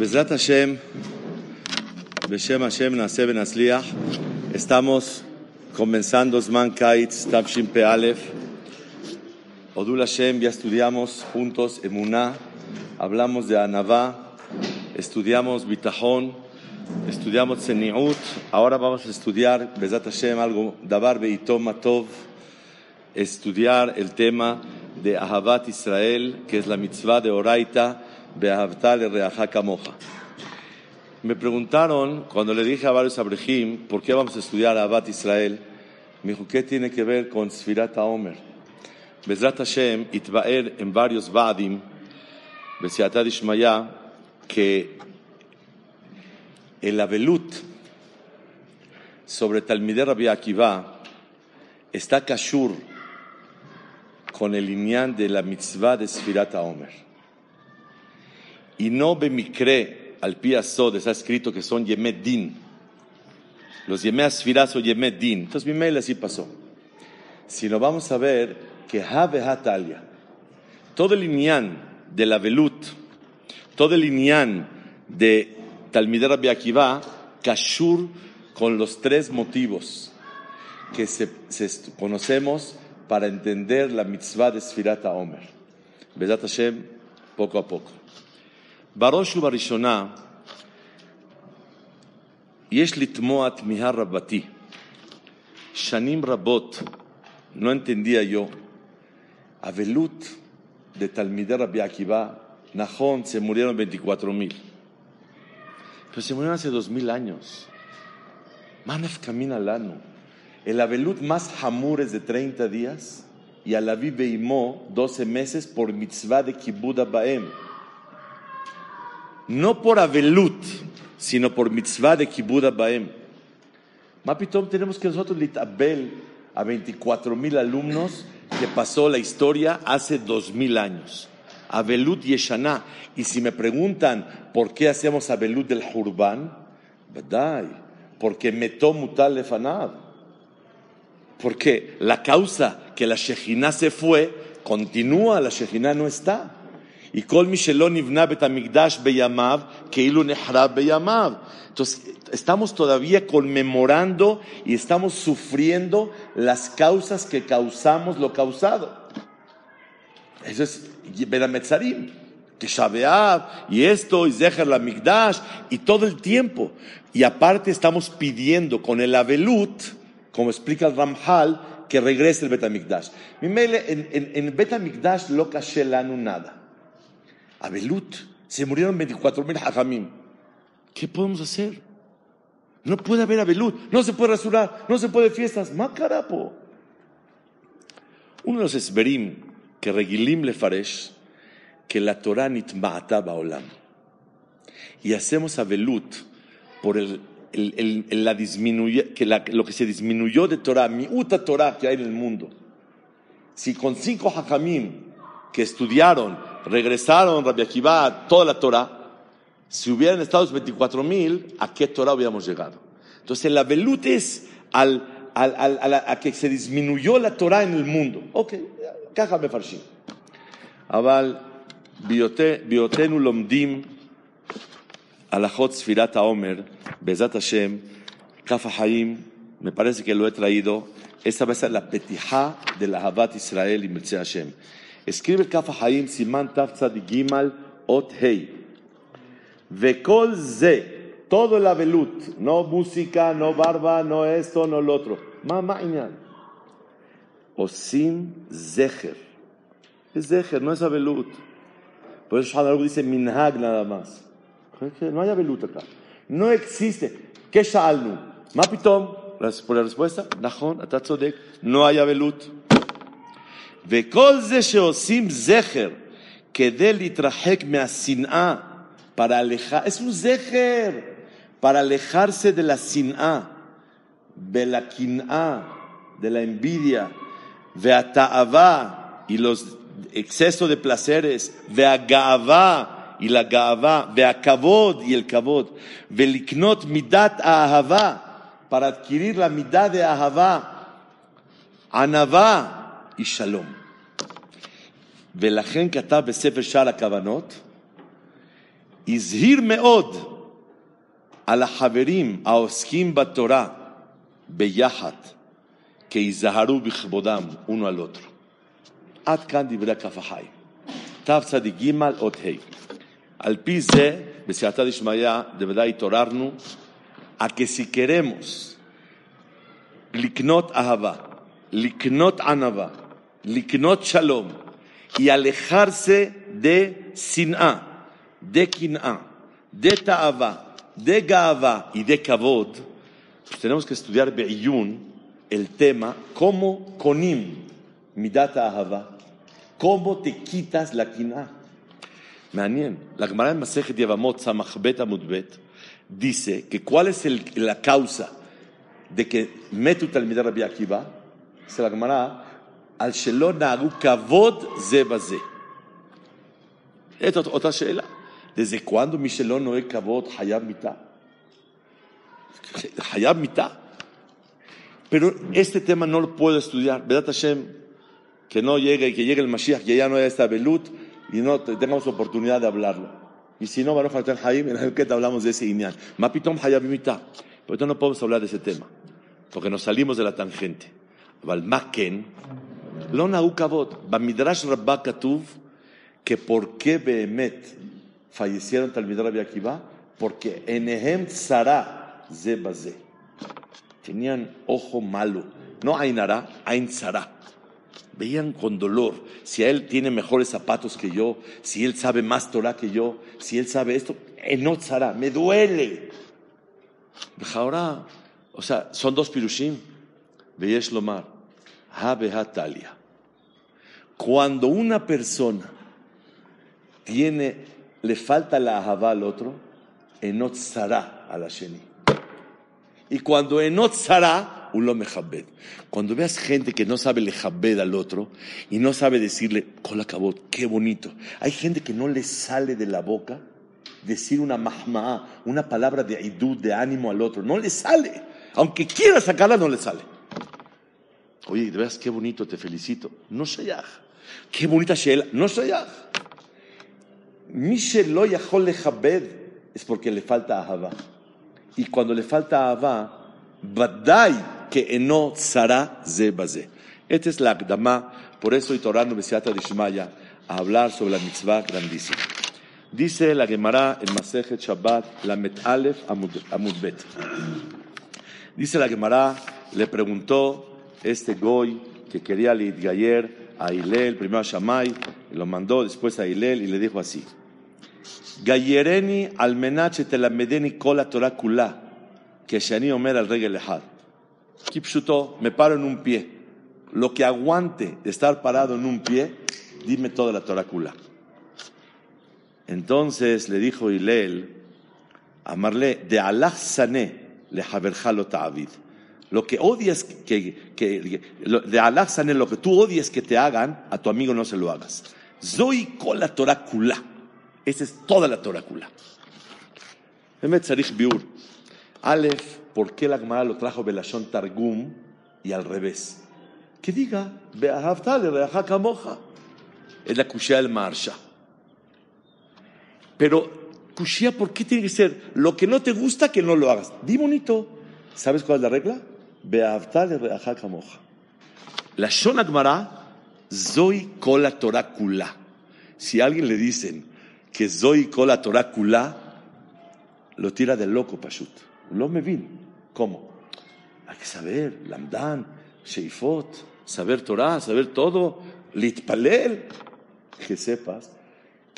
Bezrat Hashem, Beshem Hashem, Nase Ben Asliach, estamos comenzando Zman Kaitz, Tavshin Pe Aleph. Odul Hashem, ya estudiamos juntos Emuná, hablamos de Anavá, estudiamos Bitahon, estudiamos Zeniut, ahora vamos a estudiar Bezrat Hashem algo, Dabar Beitom Matov, estudiar el tema de Ahavat Israel, que es la mitzvah de Oraita, me preguntaron, cuando le dije a varios abrejim, ¿por qué vamos a estudiar Abad Israel? Me dijo, ¿qué tiene que ver con Sfirat Omer? Bezrat Hashem, Itbaer en varios Vadim, Besiatad Ishmaya, que el Abelut sobre Talmider Rabbi Akiva está kashur con el lineal de la mitzvah de Sfirat Omer. Y no bemikre al piasod está escrito que son Yemet Din. Los Yemet Asfiras o Yemet Din. Entonces mi mail así pasó. Si no vamos a ver que Have Hatalia, todo el lineán de la Velut, todo el lineán de Talmidera Akiva, Kashur con los tres motivos que se, conocemos para entender la mitzvah de Sfirata Omer. Bezat Hashem, poco a poco. בראש ובראשונה, יש לתמוע תמיהה רבתי. שנים רבות no entendía yo. Avelut de Talmideh Rabbi Akiva, Nahon, se murieron 24 mil. Pero se murieron hace dos mil años. Manef camina lano. El Avelut más hamur es de 30 días y Alavi Beimó 12 meses por mitzvah de Kibbud Baem no por Avelut, sino por mitzvah de Kibbud Baem. Mapitom tenemos que nosotros litabel a 24 mil alumnos que pasó la historia hace dos mil años. Avelut Yeshaná. Y si me preguntan por qué hacemos Avelut del Hurban, porque metó mutal lefanab. Porque la causa que la Shejina se fue, continúa, la Shejina no está. Y. Entonces, estamos todavía conmemorando y estamos sufriendo las causas que causamos lo causado. Eso es Bedametzarim, que Shabeab, y esto, y Zeher la Migdash, y todo el tiempo. Y aparte estamos pidiendo con el Abelut, como explica el Ramhal, que regrese el Betamigdash. En, en, en Betamigdash lo kashelanu nada. Abelut, se murieron 24 mil hajamim. ¿Qué podemos hacer? No puede haber Abelut, no se puede rasurar, no se puede fiestas. Macarapo. Uno de los esberim que regilim le faresh, que la Torah nitma'ata ba'olam. Y hacemos Abelut por el, la que lo que se disminuyó de Torah, mi uta Torah que hay en el mundo. Si con cinco hajamim que estudiaron regresaron Rabbi Akiva toda la Torah, si hubieran estado los 24 mil, ¿a qué Torah hubiéramos llegado? Entonces la velut es al, al, al, a, que se disminuyó la Torah en el mundo. Ok, caja me farshim. Aval, biotenu lomdim alachot sfirat Omer, bezat Hashem, kafa me parece que lo he traído, esta va a ser la petija de la Habat Israel y Mirce Hashem. Escribe Kafa Haim Siman Tav Gimal Ot Hei. Vekol Ze, todo el abelut, no música, no barba, no esto, no lo otro. Mamá. Osim Zecher. Es Zecher, no es abelut. Por eso Shadar dice Minhag nada más. No hay abelut acá. No existe. ¿Qué Shaalnu? Mapitom. Por la respuesta, Nahon, Atatzodek, no hay abelut. וכל זה שעושים זכר כדי להתרחק מהשנאה, para alejar, es un zeher, para alejarse de la sin'a, de la quin'a, de la envidia, de ata'avá y los excesos de placeres, de agavá y la gavá, de akavod y el kavod, de liknot midat ahavá, para adquirir la midad de ahavá, anavá y shalom. ולכן כתב בספר שער הכוונות, הזהיר מאוד על החברים העוסקים בתורה ביחד, כי ייזהרו בכבודם uno al otro. עד כאן דברי כף החיים. תצ"ג אות ה'. על פי זה, בסייעתא דשמיא, בוודאי התעוררנו, queremos לקנות אהבה, לקנות ענווה, לקנות שלום, y alejarse de sin'a, de kin'a, de ta'ava, de gava y de kavod, pues tenemos que estudiar Be'iyun, el tema, cómo konim, midat ahava, cómo te quitas la kin'a. Manien, la Gemara en Masejet Yevamot, Samachbet Amudbet, dice que cuál es la causa de que Metu Talmidar Rabbi Akiva, se la Gemara על שלא נהגו כבוד זה בזה. את אותה שאלה. ¿Desde cuándo מי שלא נוהג כבוד חייב מיתה? חייב מיתה? Pero este tema no lo puedo estudiar. ¿Verdad, Hashem? Que no llegue, que llegue el Mashiach, que ya no haya esta velut y no tengamos oportunidad de hablarlo. Y si no, Baruch Hashem Haim, en el que te hablamos de ese Inyan. Mapitom Hayab Mita. Por eso no podemos hablar de ese tema. Porque nos salimos de la tangente. Valmaken, לא נהוג כבוד. במדרש רבה כתוב que por qué Behemet fallecieron Talmidar Rabbi Akiva, porque enehem tzara ze baze. Tenían ojo malo. No ainara, ain tzara. Veían con dolor. Si él tiene mejores zapatos que yo, si él sabe más Torah que yo, si él sabe esto, enot tzara, me duele. Ahora, o sea, son dos pirushim. Veyesh lomar. Talia. Cuando una persona tiene, le falta la ahavá al otro, enot zara a la sheni. Y cuando enot zara, uno mejabed. Cuando veas gente que no sabe lejabed al otro y no sabe decirle, colacabot, qué bonito. Hay gente que no le sale de la boca decir una mahma'a, una palabra de idud, de ánimo al otro. No le sale. Aunque quiera sacarla, no le sale. Oye, de veras qué bonito, te felicito. No shayach. Qué bonita Sheila. No shayach. Mi lo yachol lechabed es porque le falta ahava. Y cuando le falta ahava, badai que eno tzara ze baze. Esta es la akdama, por eso Itorano Besiata de Shmaya a hablar sobre la mitzvah grandísima. Dice la Gemara en Masejet Shabbat, la Met Aleph Amudbet. Dice la Gemara, le preguntó este Goy que quería Gayer a Hilel, primero a Shammai, lo mandó después a Hilel y le dijo así: Gayereni al menache te la medeni kola Torah kula, que Shani Omer al regel lehad. Kipshuto, me paro en un pie. Lo que aguante de estar parado en un pie, dime toda la Torah. Entonces le dijo Hilel, amarle, de Allah sané le haberjalo ta'avid. Lo que odias que, que, de Allah lo que tú odias que te hagan, a tu amigo no se lo hagas. Zoy la Torah kula. Esa es toda la Torah kula. Biur. Aleph, ¿por qué la Gemara lo trajo Belashon Targum y al revés? Que diga, kamoja. Es la kushia del Marsha. Pero, kushia, ¿por qué tiene que ser? Lo que no te gusta, que no lo hagas. Di bonito. ¿Sabes cuál es la regla? La Shon Zoy Kola Torah Kula. Si a alguien le dicen que Zoy Kola Torah Kula, lo tira de loco, Pashut. Lo me vin. ¿Cómo? Hay que saber, Lamdan, Sheifot, saber Torah, saber todo, Litpalel. Que sepas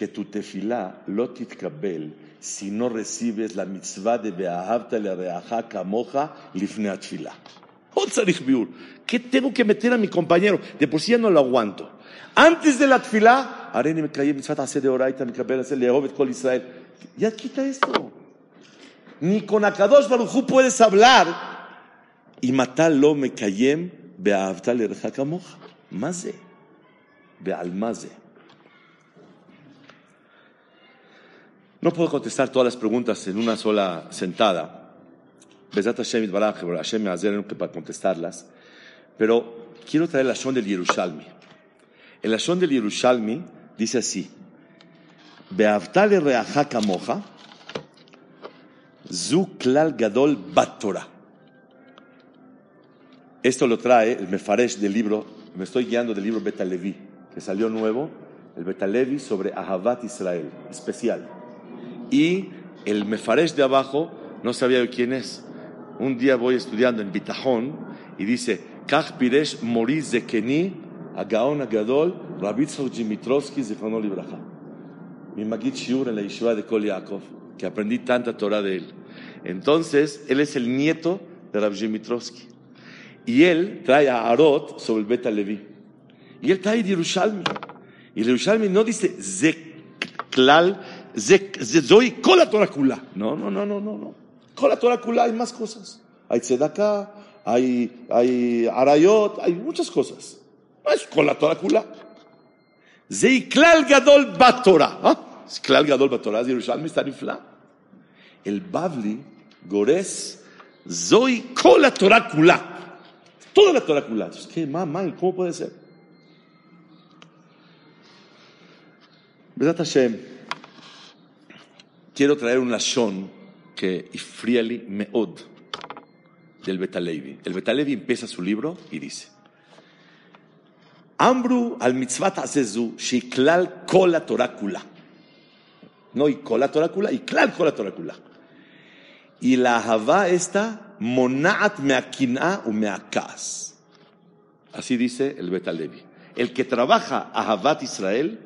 que tu tefilá lo titkabel si no recibes la mitzvah de Beahavta le reaja kamoja lifne atfila. ¿Qué tengo que meter a mi compañero? De por sí ya no lo aguanto. Antes de la tfila, areni me caí mitzvah hace de oraita, mi cabel hace lehovet kol Israel. Ya quita esto. Ni con Akadosh Baruchu puedes hablar y matarlo me cayem beahavta le reaja kamoja. Maze. Bealmaze. No puedo contestar todas las preguntas en una sola sentada. Besat Hashem Hashem para contestarlas. Pero quiero traer el Ashon del Yerushalmi. El Ashon del Yerushalmi dice así. Beavtale reaja kamoja, zu klal gadol batora. Esto lo trae el Mefaresh del libro, me estoy guiando del libro Betalevi, que salió nuevo, el Betalevi sobre Ahavat Israel, especial. Y el Mefaresh de abajo no sabía quién es. Un día voy estudiando en Bitajón y dice, Kach Piresh Moriz Zekeni, Agaon Agadol, Rabitzov Jimitrovsky, Zichrono Libraja. Mi Magid Shiur en la Yeshiva de Kol Yaakov, que aprendí tanta Torah de él. Entonces, él es el nieto de Rab Jimitrovsky. Y él trae a Arot sobre el Beta Levi. Y él trae de Yerushalmi. Y el Yerushalmi no dice Zeklal, Zoy, Kola Torah Kula. No, no, no, no, no. no. Kola Torah Kula hay más cosas. Hay Tzedakah, hay, hay Arayot, hay muchas cosas. No es Kola Torah Kula. Zeiklal Gadol Batora. ¿Ah? Klal Gadol Batora, Yerushalmi está nifla. El Bavli, Gores, Zoy, Kola Torah Kula. Toda la Torah Kula. ¿Qué, mamá? ¿Cómo puede ser? Besat Hashem, quiero traer un lashon que ifriali meod del Betalevi. El Betalevi empieza su libro y dice: Ambru al mitzvat azezu shiklal kol la Torah kula. No y kol la Torah kula, y klal kol la Torah kula. Y la Havá esta monaat meakina u meakas. Así dice el Betalevi. El que trabaja a Havat Israel,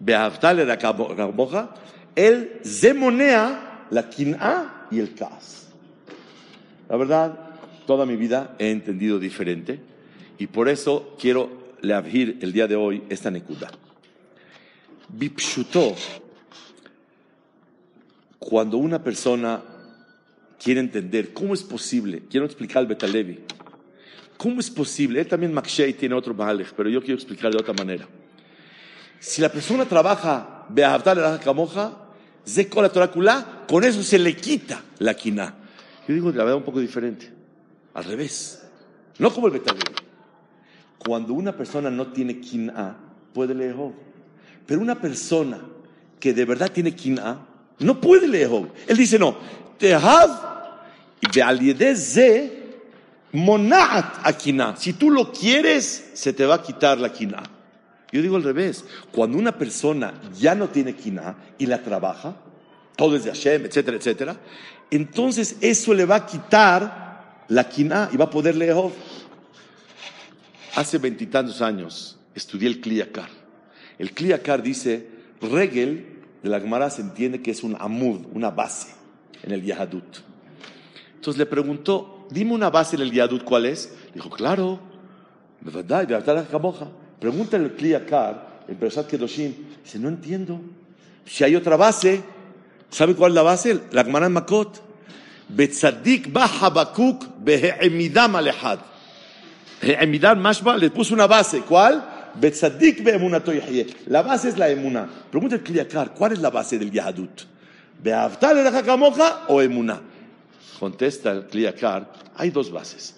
behavtale ramoja, él zemonea la kin'a y el kas. La verdad, toda mi vida he entendido diferente y por eso quiero leavir el día de hoy esta nekuda. Bipshuto, cuando una persona quiere entender cómo es posible, quiero explicar al Betalevi, cómo es posible, él también Makshei tiene otro Mahalech, pero yo quiero explicar de otra manera. Si la persona trabaja Beahavtar la Kamoja, Zeko la Torah con eso se le quita la quina. Yo digo la verdad un poco diferente, al revés, no como el Betalevi. Cuando una persona no tiene quina, puede leer Pero una persona que de verdad tiene quina, no puede leer Él dice, no, Tehav ze monaat akina. Si tú lo quieres, se te va a quitar la quina. Yo digo al revés. Cuando una persona ya no tiene quina y la trabaja, todo es de Hashem, etcétera, etcétera, entonces eso le va a quitar la quina y va a poder leer. Hace veintitantos años estudié el Kliyakar. El Kliyakar dice, Regel de la Gemara se entiende que es un amud, una base en el Yahadut. Entonces le preguntó, dime una base en el Yadut, ¿cuál es? Dijo, claro, verdad, Pregúntale al Kliyakar, el Persat Kedoshim. Dice, no entiendo. Si hay otra base, ¿sabe cuál es la base? La Gemara en Makot. Betzadik ba Habakuk behe'emidam alehad. He'emidam mashba le puso una base. ¿Cuál? Betzadik be'emunato La base es la emuna. Pregúntale al Kliyakar, ¿cuál es la base del Yahadut? ¿Be'avtal kamocha o emuna? Contesta el Kliyakar, hay dos bases.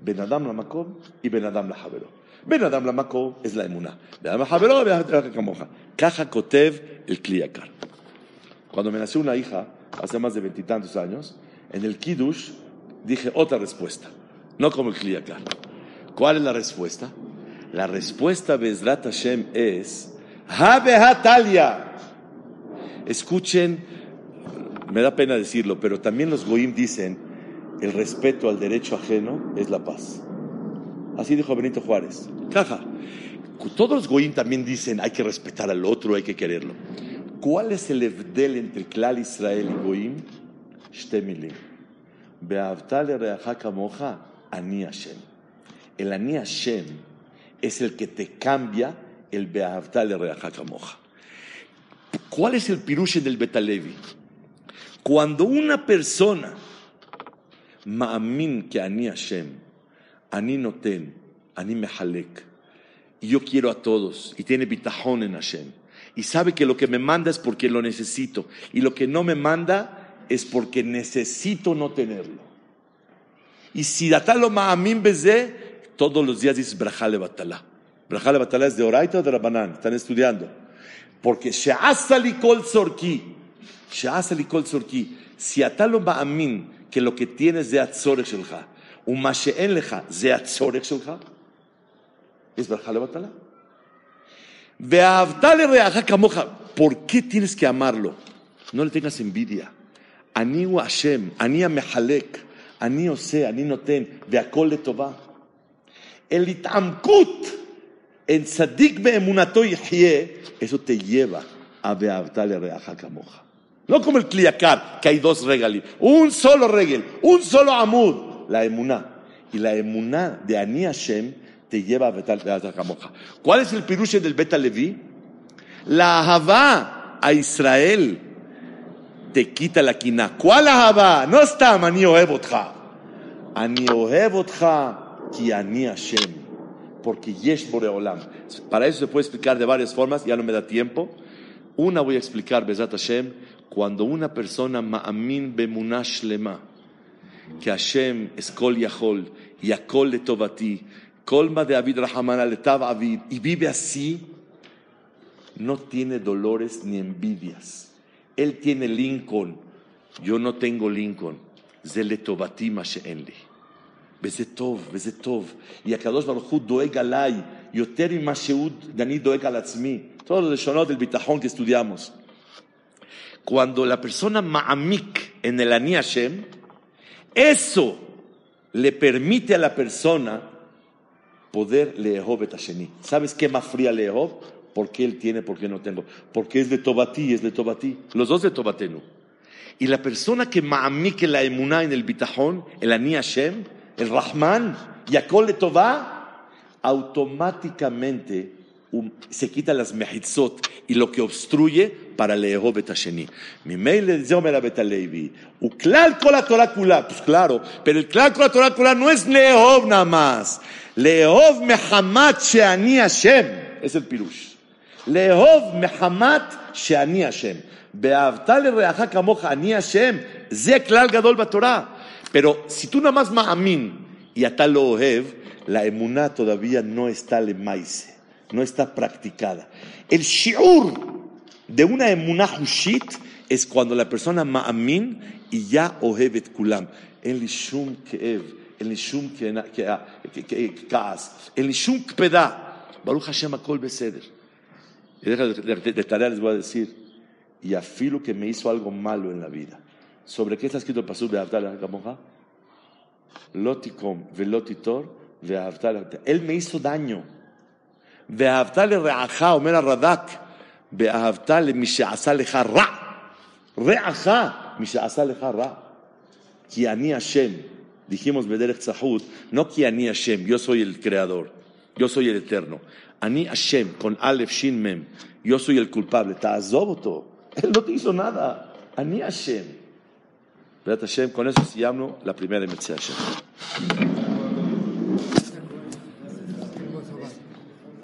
Ben Adam la Makom y Ben Adam la Javero. Makom es la emuna. Ben Adam la Javero es la Caja Kotev el Kliyakar. Cuando me nació una hija, hace más de veintitantos años, en el Kiddush dije otra respuesta, no como el Kliyakar. ¿Cuál es la respuesta? La respuesta Bezrat Hashem es Habe Escuchen me da pena decirlo, pero también los goim dicen, el respeto al derecho ajeno es la paz. Así dijo Benito Juárez. Caja. Todos los goim también dicen, hay que respetar al otro, hay que quererlo. ¿Cuál es el evdel entre Klal Israel y goim? Shtemilim. ani Hashem. El ani Hashem es el que te cambia el beavtale reachaka moja. ¿Cuál es el pirush del Betalevi? Cuando una persona, ma'amin que ani Hashem, ani noten, ani mehalek, y yo quiero a todos, y tiene bitajón en Hashem, y sabe que lo que me manda es porque lo necesito, y lo que no me manda es porque necesito no tenerlo. Y si datalo ma'amin beze, todos los días dices brajale batala. Brajale batala es de Oraita o de Rabanán, están estudiando. Porque She'asa likol zorki, She'asa likol zorki, si atalo ba'amin, que lo que tienes de atzorek shelcha, ומה שאין לך זה הצורך שלך, es ברכה לבטלה. ואהבת לרעך כמוך, ¿por qué tienes que amarlo? No le tengas envidia. אני הוא השם, אני המחלק, אני עושה, אני נותן, והכל לטובה. El התעמקות en צדיק באמונתו יחיה, eso te lleva a ואהבת לרעך כמוך. No como el cliacar, que hay dos regalim, un solo regel, un solo amud, la emuná. Y la emuná de Ani Hashem te lleva a Betal Kamoja. ¿Cuál es el piruche del Beta Levi? La Ahavá a Israel te quita la quina. ¿Cuál Ahavá? No está Ani Ohevotja. Ani Ohevotja ki Ani Hashem. Porque Yesh Boreolam. Para eso se puede explicar de varias formas, ya no me da tiempo. Una voy a explicar, Bezat Hashem, cuando una persona ma'amin bemunash lema, que Hashem es kol yachol, yakol letovati, colma de Avid Rahamana letav Avid, y vive así, no tiene dolores ni envidias. Él tiene Lincoln, yo no tengo Lincoln. זה לטובתי מה שאין לי. וזה טוב, וזה טוב. Y הקדוש ברוך הוא דואג עליי יותר ממה שהוא, אני דואג על עצמי. Todos los lechonos del bitajón que estudiamos. Cuando la persona ma'amik en el Ani Hashem, eso le permite a la persona poder leehov et Hasheni. ¿Sabes qué más fría leehov? ¿Por qué él tiene, por qué no tengo? Porque es de Tobatí, es de Tobatí. Los dos de Tobatenu. Y la persona que ma'amik la emuná en el bitajón, el Ani Hashem, el Rahman, Yakol de Tová, automáticamente Um, se quita las mehitzot y lo que obstruye para leehob etasheni. Mi mail le dice Omer Abetalevi, uklal kol Torah kula, pues claro, pero el klal kol Torah kula no es leehob nada más. Leehob mehamat sheani Hashem, es el pirush. Leehob mehamat sheani Hashem. Beavta le reaja kamoja ani Hashem, ze klal gadol batorah. Pero si tú nada más ma'amin y atal lo ohev, la emuná todavía no está le maise no está practicada. El shiur de una emunah hushit es cuando la persona ma'amin y ya ohevet kulam. En lishum keev, en lishum kaas, en lishum kpeda. Baruch Hashem akol beseder. Y deja de tarea les voy a decir, y afilo que me hizo algo malo en la vida. ¿Sobre qué está escrito el pasú de Abdallah Gamoja? Lotikom, velotitor, ve'avdallah. Él me hizo daño ואהבת לרעך, אומר הרד"ק, ואהבת למי שעשה לך רע. רעך, מי שעשה לך רע. כי אני השם, dijimos בדרך צחות, no כי אני השם, yo soy el creador, yo soy el eterno. אני השם, con א' ש' מ', yo soy el culpable, תעזוב אותו, él no te hizo nada, אני השם. בעזרת השם, con eso סיימנו la primera מצווה השם.